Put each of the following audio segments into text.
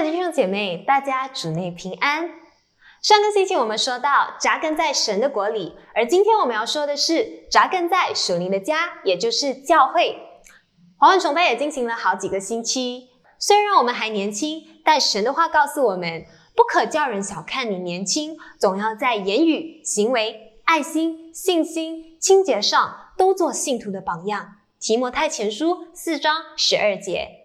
爱的弟兄姐妹，大家主内平安。上个星期我们说到扎根在神的国里，而今天我们要说的是扎根在属灵的家，也就是教会。华文崇拜也进行了好几个星期。虽然我们还年轻，但神的话告诉我们，不可叫人小看你年轻，总要在言语、行为、爱心、信心、清洁上都做信徒的榜样。提摩太前书四章十二节。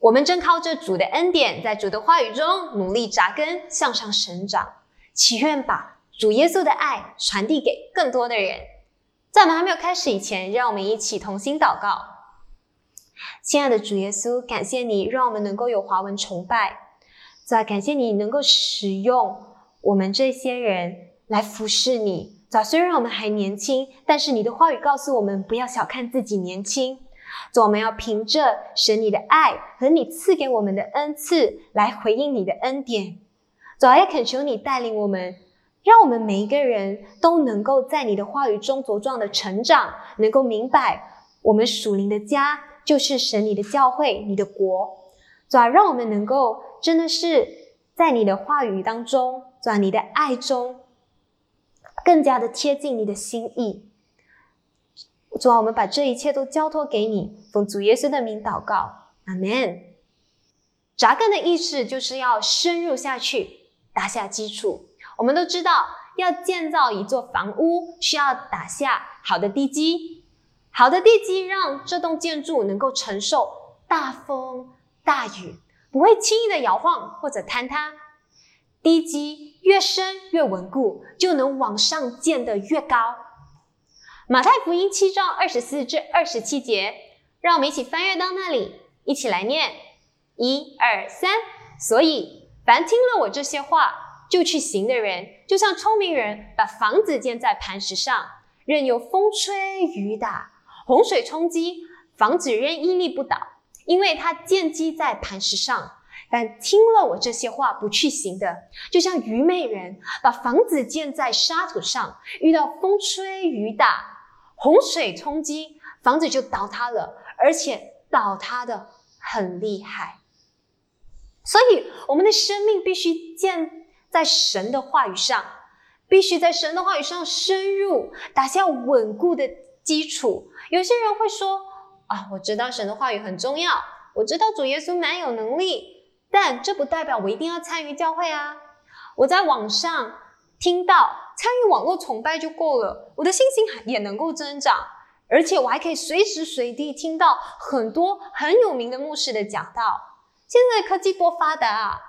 我们正靠着主的恩典，在主的话语中努力扎根，向上生长。祈愿把主耶稣的爱传递给更多的人。在我们还没有开始以前，让我们一起同心祷告。亲爱的主耶稣，感谢你让我们能够有华文崇拜。再感谢你能够使用我们这些人来服侍你。早虽然我们还年轻，但是你的话语告诉我们，不要小看自己年轻。主，我们要凭着神你的爱和你赐给我们的恩赐来回应你的恩典。主，也恳求你带领我们，让我们每一个人都能够在你的话语中茁壮的成长，能够明白我们属灵的家就是神你的教会、你的国。主，让我们能够真的是在你的话语当中，在你的爱中，更加的贴近你的心意。主啊，我们把这一切都交托给你，奉主耶稣的名祷告，阿门。扎根的意思就是要深入下去，打下基础。我们都知道，要建造一座房屋，需要打下好的地基。好的地基让这栋建筑能够承受大风大雨，不会轻易的摇晃或者坍塌。地基越深越稳固，就能往上建得越高。马太福音七章二十四至二十七节，让我们一起翻阅到那里，一起来念：一二三。所以，凡听了我这些话就去行的人，就像聪明人把房子建在磐石上，任由风吹雨打，洪水冲击，房子仍屹立不倒，因为它建基在磐石上。但听了我这些话不去行的，就像愚昧人把房子建在沙土上，遇到风吹雨打。洪水冲击，房子就倒塌了，而且倒塌的很厉害。所以，我们的生命必须建在神的话语上，必须在神的话语上深入，打下稳固的基础。有些人会说：“啊，我知道神的话语很重要，我知道主耶稣蛮有能力，但这不代表我一定要参与教会啊。”我在网上听到。参与网络崇拜就够了，我的信心也能够增长，而且我还可以随时随地听到很多很有名的牧师的讲道。现在科技多发达啊，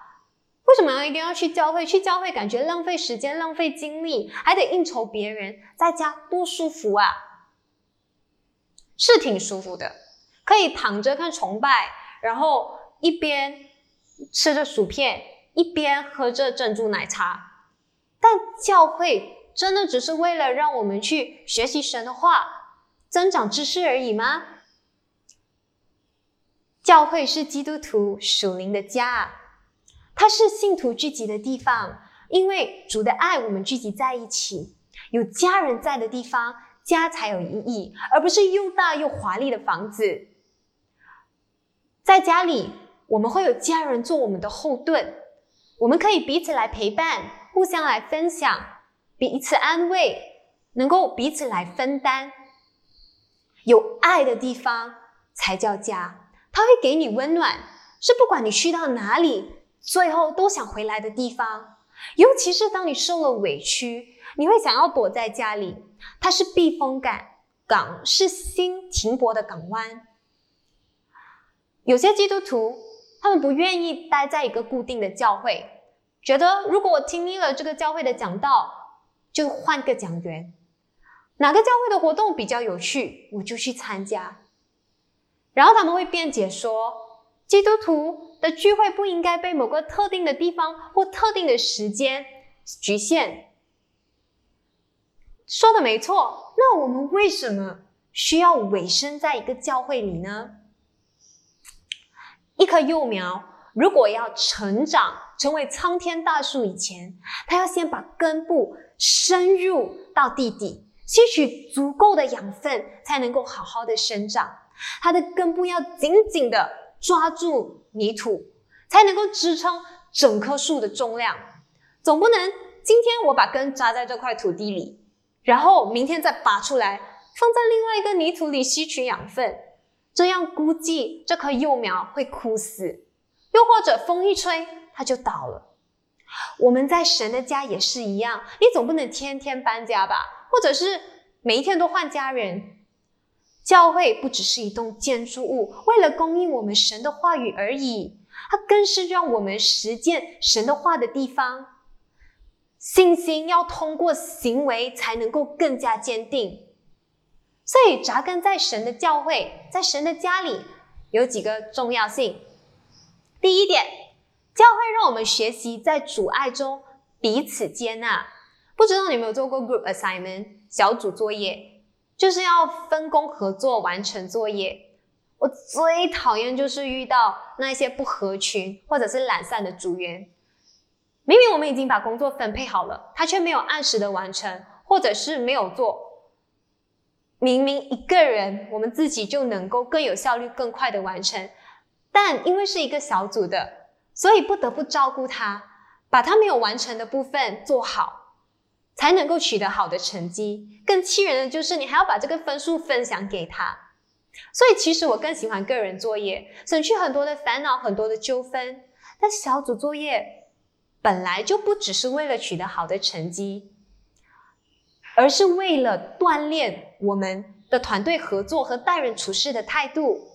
为什么要一定要去教会？去教会感觉浪费时间、浪费精力，还得应酬别人，在家多舒服啊！是挺舒服的，可以躺着看崇拜，然后一边吃着薯片，一边喝着珍珠奶茶。但教会真的只是为了让我们去学习神的话、增长知识而已吗？教会是基督徒属灵的家，它是信徒聚集的地方。因为主的爱，我们聚集在一起，有家人在的地方，家才有意义，而不是又大又华丽的房子。在家里，我们会有家人做我们的后盾，我们可以彼此来陪伴。互相来分享，彼此安慰，能够彼此来分担。有爱的地方才叫家，它会给你温暖，是不管你去到哪里，最后都想回来的地方。尤其是当你受了委屈，你会想要躲在家里，它是避风港，港是心停泊的港湾。有些基督徒，他们不愿意待在一个固定的教会。觉得如果我听腻了这个教会的讲道，就换个讲员。哪个教会的活动比较有趣，我就去参加。然后他们会辩解说，基督徒的聚会不应该被某个特定的地方或特定的时间局限。说的没错，那我们为什么需要委身在一个教会里呢？一棵幼苗如果要成长，成为苍天大树以前，它要先把根部深入到地底，吸取足够的养分，才能够好好的生长。它的根部要紧紧的抓住泥土，才能够支撑整棵树的重量。总不能今天我把根扎在这块土地里，然后明天再拔出来，放在另外一个泥土里吸取养分，这样估计这棵幼苗会枯死，又或者风一吹它就倒了。我们在神的家也是一样，你总不能天天搬家吧，或者是每一天都换家人。教会不只是一栋建筑物，为了供应我们神的话语而已，它更是让我们实践神的话的地方。信心要通过行为才能够更加坚定。所以扎根在神的教会，在神的家里，有几个重要性。第一点，教会让我们学习在阻碍中彼此接纳。不知道你有没有做过 group assignment 小组作业？就是要分工合作完成作业。我最讨厌就是遇到那些不合群或者是懒散的组员。明明我们已经把工作分配好了，他却没有按时的完成，或者是没有做。明明一个人我们自己就能够更有效率、更快的完成，但因为是一个小组的，所以不得不照顾他，把他没有完成的部分做好。才能够取得好的成绩。更气人的就是，你还要把这个分数分享给他。所以，其实我更喜欢个人作业，省去很多的烦恼，很多的纠纷。但小组作业本来就不只是为了取得好的成绩，而是为了锻炼我们的团队合作和待人处事的态度。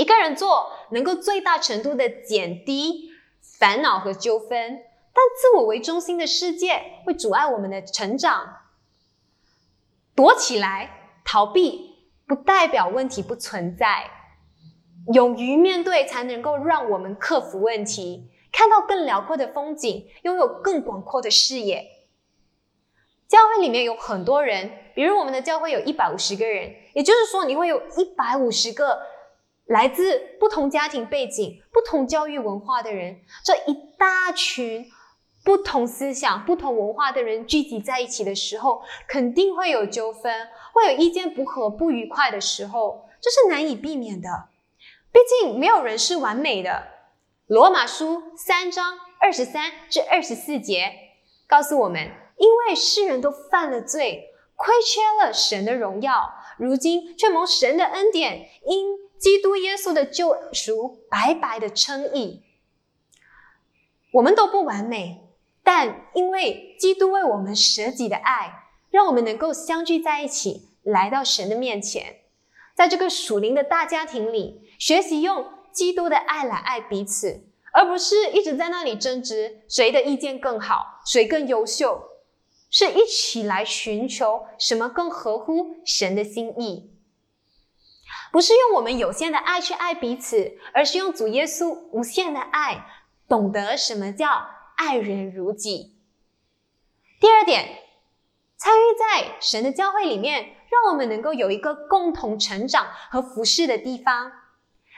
一个人做，能够最大程度的减低烦恼和纠纷。但自我为中心的世界会阻碍我们的成长。躲起来、逃避，不代表问题不存在。勇于面对，才能够让我们克服问题，看到更辽阔的风景，拥有更广阔的视野。教会里面有很多人，比如我们的教会有一百五十个人，也就是说，你会有一百五十个来自不同家庭背景、不同教育文化的人，这一大群。不同思想、不同文化的人聚集在一起的时候，肯定会有纠纷，会有意见不合、不愉快的时候，这是难以避免的。毕竟没有人是完美的。罗马书三章二十三至二十四节告诉我们：因为世人都犯了罪，亏缺了神的荣耀，如今却蒙神的恩典，因基督耶稣的救赎，白白的称义。我们都不完美。但因为基督为我们舍己的爱，让我们能够相聚在一起，来到神的面前，在这个属灵的大家庭里，学习用基督的爱来爱彼此，而不是一直在那里争执谁的意见更好，谁更优秀，是一起来寻求什么更合乎神的心意，不是用我们有限的爱去爱彼此，而是用主耶稣无限的爱，懂得什么叫。爱人如己。第二点，参与在神的教会里面，让我们能够有一个共同成长和服侍的地方。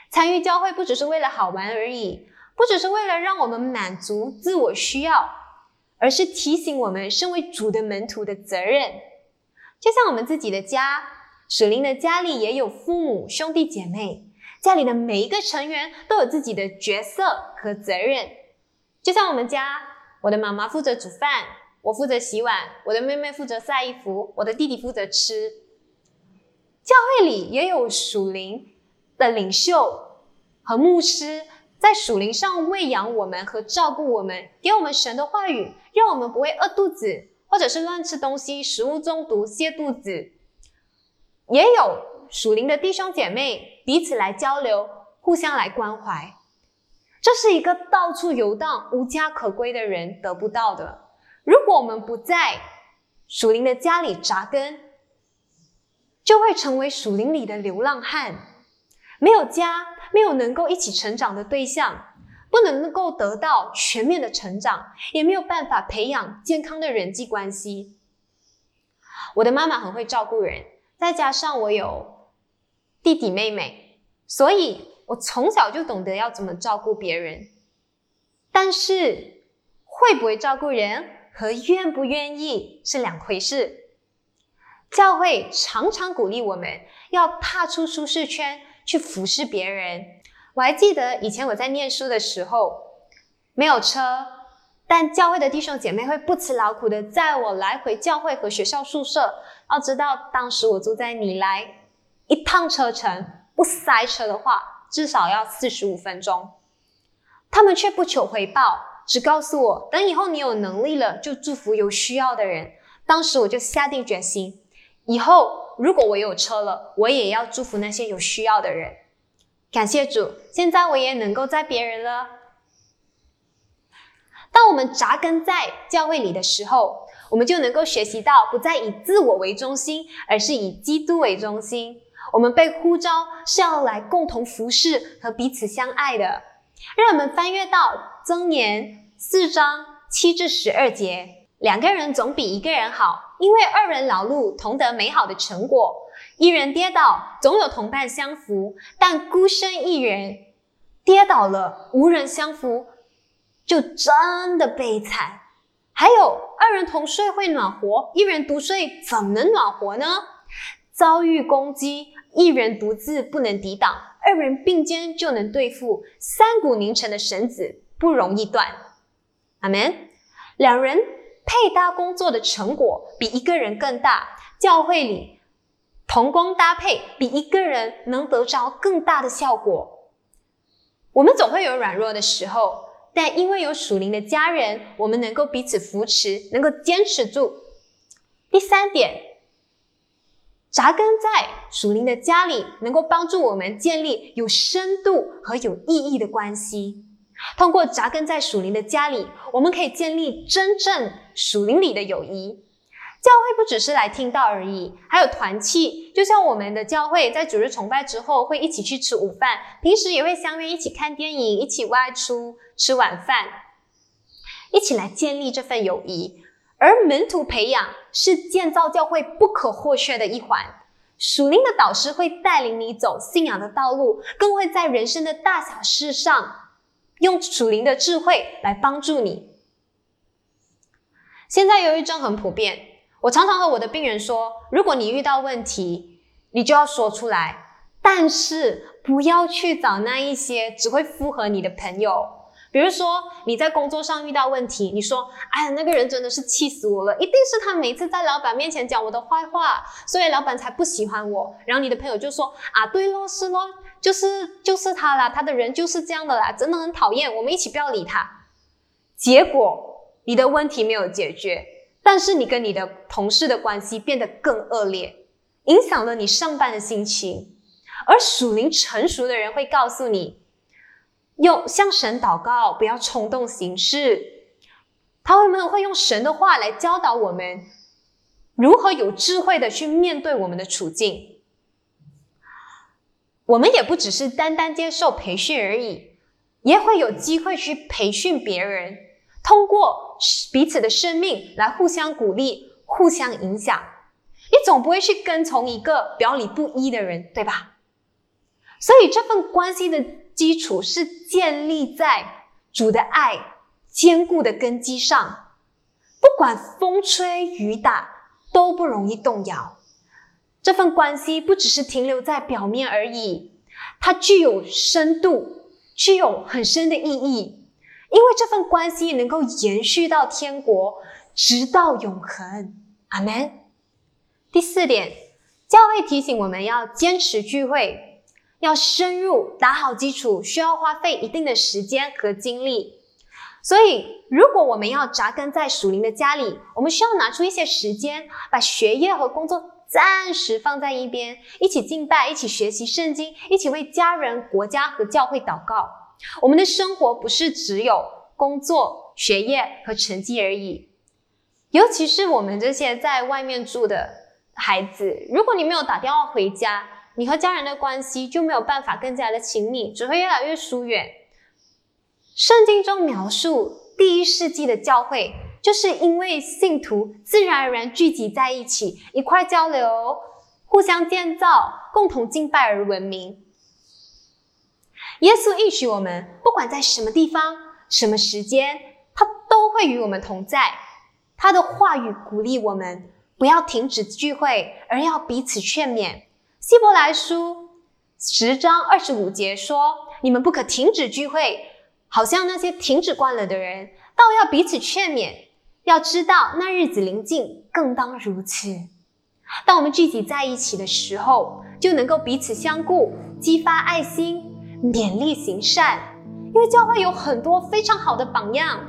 参与教会不只是为了好玩而已，不只是为了让我们满足自我需要，而是提醒我们身为主的门徒的责任。就像我们自己的家，属灵的家里也有父母、兄弟姐妹，家里的每一个成员都有自己的角色和责任。就像我们家，我的妈妈负责煮饭，我负责洗碗，我的妹妹负责晒衣服，我的弟弟负责吃。教会里也有属灵的领袖和牧师，在属灵上喂养我们和照顾我们，给我们神的话语，让我们不会饿肚子，或者是乱吃东西、食物中毒泻肚子。也有属灵的弟兄姐妹彼此来交流，互相来关怀。这是一个到处游荡、无家可归的人得不到的。如果我们不在属灵的家里扎根，就会成为属灵里的流浪汉，没有家，没有能够一起成长的对象，不能够得到全面的成长，也没有办法培养健康的人际关系。我的妈妈很会照顾人，再加上我有弟弟妹妹，所以。我从小就懂得要怎么照顾别人，但是会不会照顾人和愿不愿意是两回事。教会常常鼓励我们要踏出舒适圈去服侍别人，我还记得以前我在念书的时候，没有车，但教会的弟兄姐妹会不辞劳苦的载我来回教会和学校宿舍。要知道，当时我住在你来一趟车程不塞车的话，至少要四十五分钟。他们却不求回报，只告诉我等以后你有能力了，就祝福有需要的人。当时我就下定决心，以后如果我有车了，我也要祝福那些有需要的人。感谢主，现在我也能够在别人了。当我们扎根在教会里的时候，我们就能够学习到不再以自我为中心，而是以基督为中心。我们被呼召是要来共同服侍和彼此相爱的。让我们翻阅到箴言四章七至十二节，两个人总比一个人好，因为二人劳碌同得美好的成果。一人跌倒，总有同伴相扶；但孤身一人跌倒了，无人相扶，就真的悲惨。还有二人同睡会暖和，一人独睡怎么能暖和呢？遭遇攻击，一人独自不能抵挡。二人并肩就能对付，三股拧成的绳子不容易断。阿门。两人配搭工作的成果比一个人更大。教会里同工搭配比一个人能得着更大的效果。我们总会有软弱的时候，但因为有属灵的家人，我们能够彼此扶持，能够坚持住。第三点。扎根在属灵的家里，能够帮助我们建立有深度和有意义的关系。通过扎根在属灵的家里，我们可以建立真正属灵里的友谊。教会不只是来听到而已，还有团契。就像我们的教会，在主日崇拜之后会一起去吃午饭，平时也会相约一起看电影，一起外出吃晚饭，一起来建立这份友谊。而门徒培养是建造教会不可或缺的一环。属灵的导师会带领你走信仰的道路，更会在人生的大小事上用属灵的智慧来帮助你。现在忧郁症很普遍，我常常和我的病人说：如果你遇到问题，你就要说出来，但是不要去找那一些只会附和你的朋友。比如说你在工作上遇到问题，你说：“哎呀，那个人真的是气死我了，一定是他每次在老板面前讲我的坏话，所以老板才不喜欢我。”然后你的朋友就说：“啊，对咯，是咯，就是就是他啦，他的人就是这样的啦，真的很讨厌，我们一起不要理他。”结果你的问题没有解决，但是你跟你的同事的关系变得更恶劣，影响了你上班的心情。而属灵成熟的人会告诉你。用向神祷告，不要冲动行事。他们会用神的话来教导我们如何有智慧的去面对我们的处境。我们也不只是单单接受培训而已，也会有机会去培训别人，通过彼此的生命来互相鼓励、互相影响。你总不会去跟从一个表里不一的人，对吧？所以这份关系的。基础是建立在主的爱坚固的根基上，不管风吹雨打都不容易动摇。这份关系不只是停留在表面而已，它具有深度，具有很深的意义，因为这份关系能够延续到天国，直到永恒。阿门。第四点，教会提醒我们要坚持聚会。要深入打好基础，需要花费一定的时间和精力。所以，如果我们要扎根在属灵的家里，我们需要拿出一些时间，把学业和工作暂时放在一边，一起敬拜，一起学习圣经，一起为家人、国家和教会祷告。我们的生活不是只有工作、学业和成绩而已。尤其是我们这些在外面住的孩子，如果你没有打电话回家，你和家人的关系就没有办法更加的亲密，只会越来越疏远。圣经中描述第一世纪的教会，就是因为信徒自然而然聚集在一起，一块交流、互相建造、共同敬拜而闻名。耶稣应许我们，不管在什么地方、什么时间，他都会与我们同在。他的话语鼓励我们，不要停止聚会，而要彼此劝勉。希伯来书十章二十五节说：“你们不可停止聚会，好像那些停止惯了的人，倒要彼此劝勉。要知道那日子临近，更当如此。当我们聚集在一起的时候，就能够彼此相顾，激发爱心，勉励行善。因为教会有很多非常好的榜样。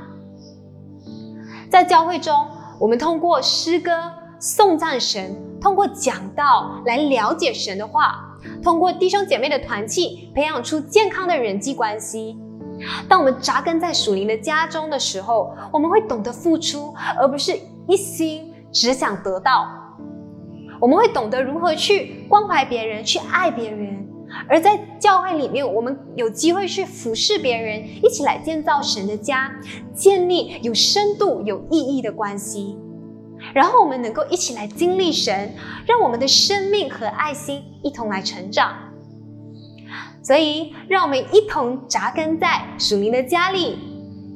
在教会中，我们通过诗歌颂赞神，通过讲道来了解神的话，通过弟兄姐妹的团契，培养出健康的人际关系。当我们扎根在属灵的家中的时候，我们会懂得付出，而不是一心只想得到。我们会懂得如何去关怀别人，去爱别人。而在教会里面，我们有机会去服侍别人，一起来建造神的家，建立有深度、有意义的关系。然后我们能够一起来经历神，让我们的生命和爱心一同来成长。所以，让我们一同扎根在属灵的家里，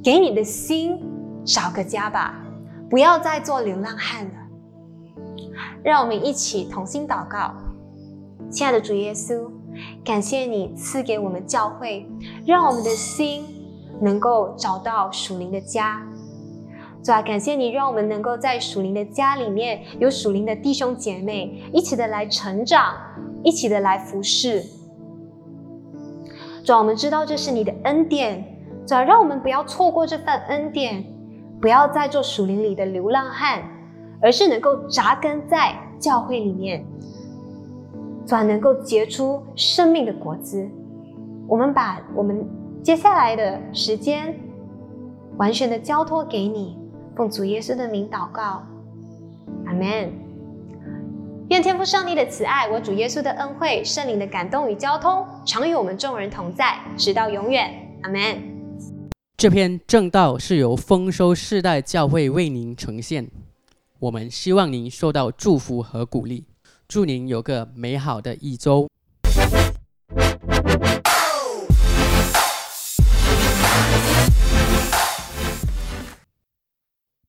给你的心找个家吧，不要再做流浪汉了。让我们一起同心祷告，亲爱的主耶稣，感谢你赐给我们教会，让我们的心能够找到属灵的家。主啊，感谢你让我们能够在属灵的家里面有属灵的弟兄姐妹，一起的来成长，一起的来服侍。主啊，我们知道这是你的恩典，主啊，让我们不要错过这份恩典，不要再做属灵里的流浪汉，而是能够扎根在教会里面，主，能够结出生命的果子。我们把我们接下来的时间完全的交托给你，奉主耶稣的名祷告，阿门。愿天父上帝的慈爱，我主耶稣的恩惠，圣灵的感动与交通，常与我们众人同在，直到永远。阿门。这篇正道是由丰收世代教会为您呈现，我们希望您受到祝福和鼓励，祝您有个美好的一周。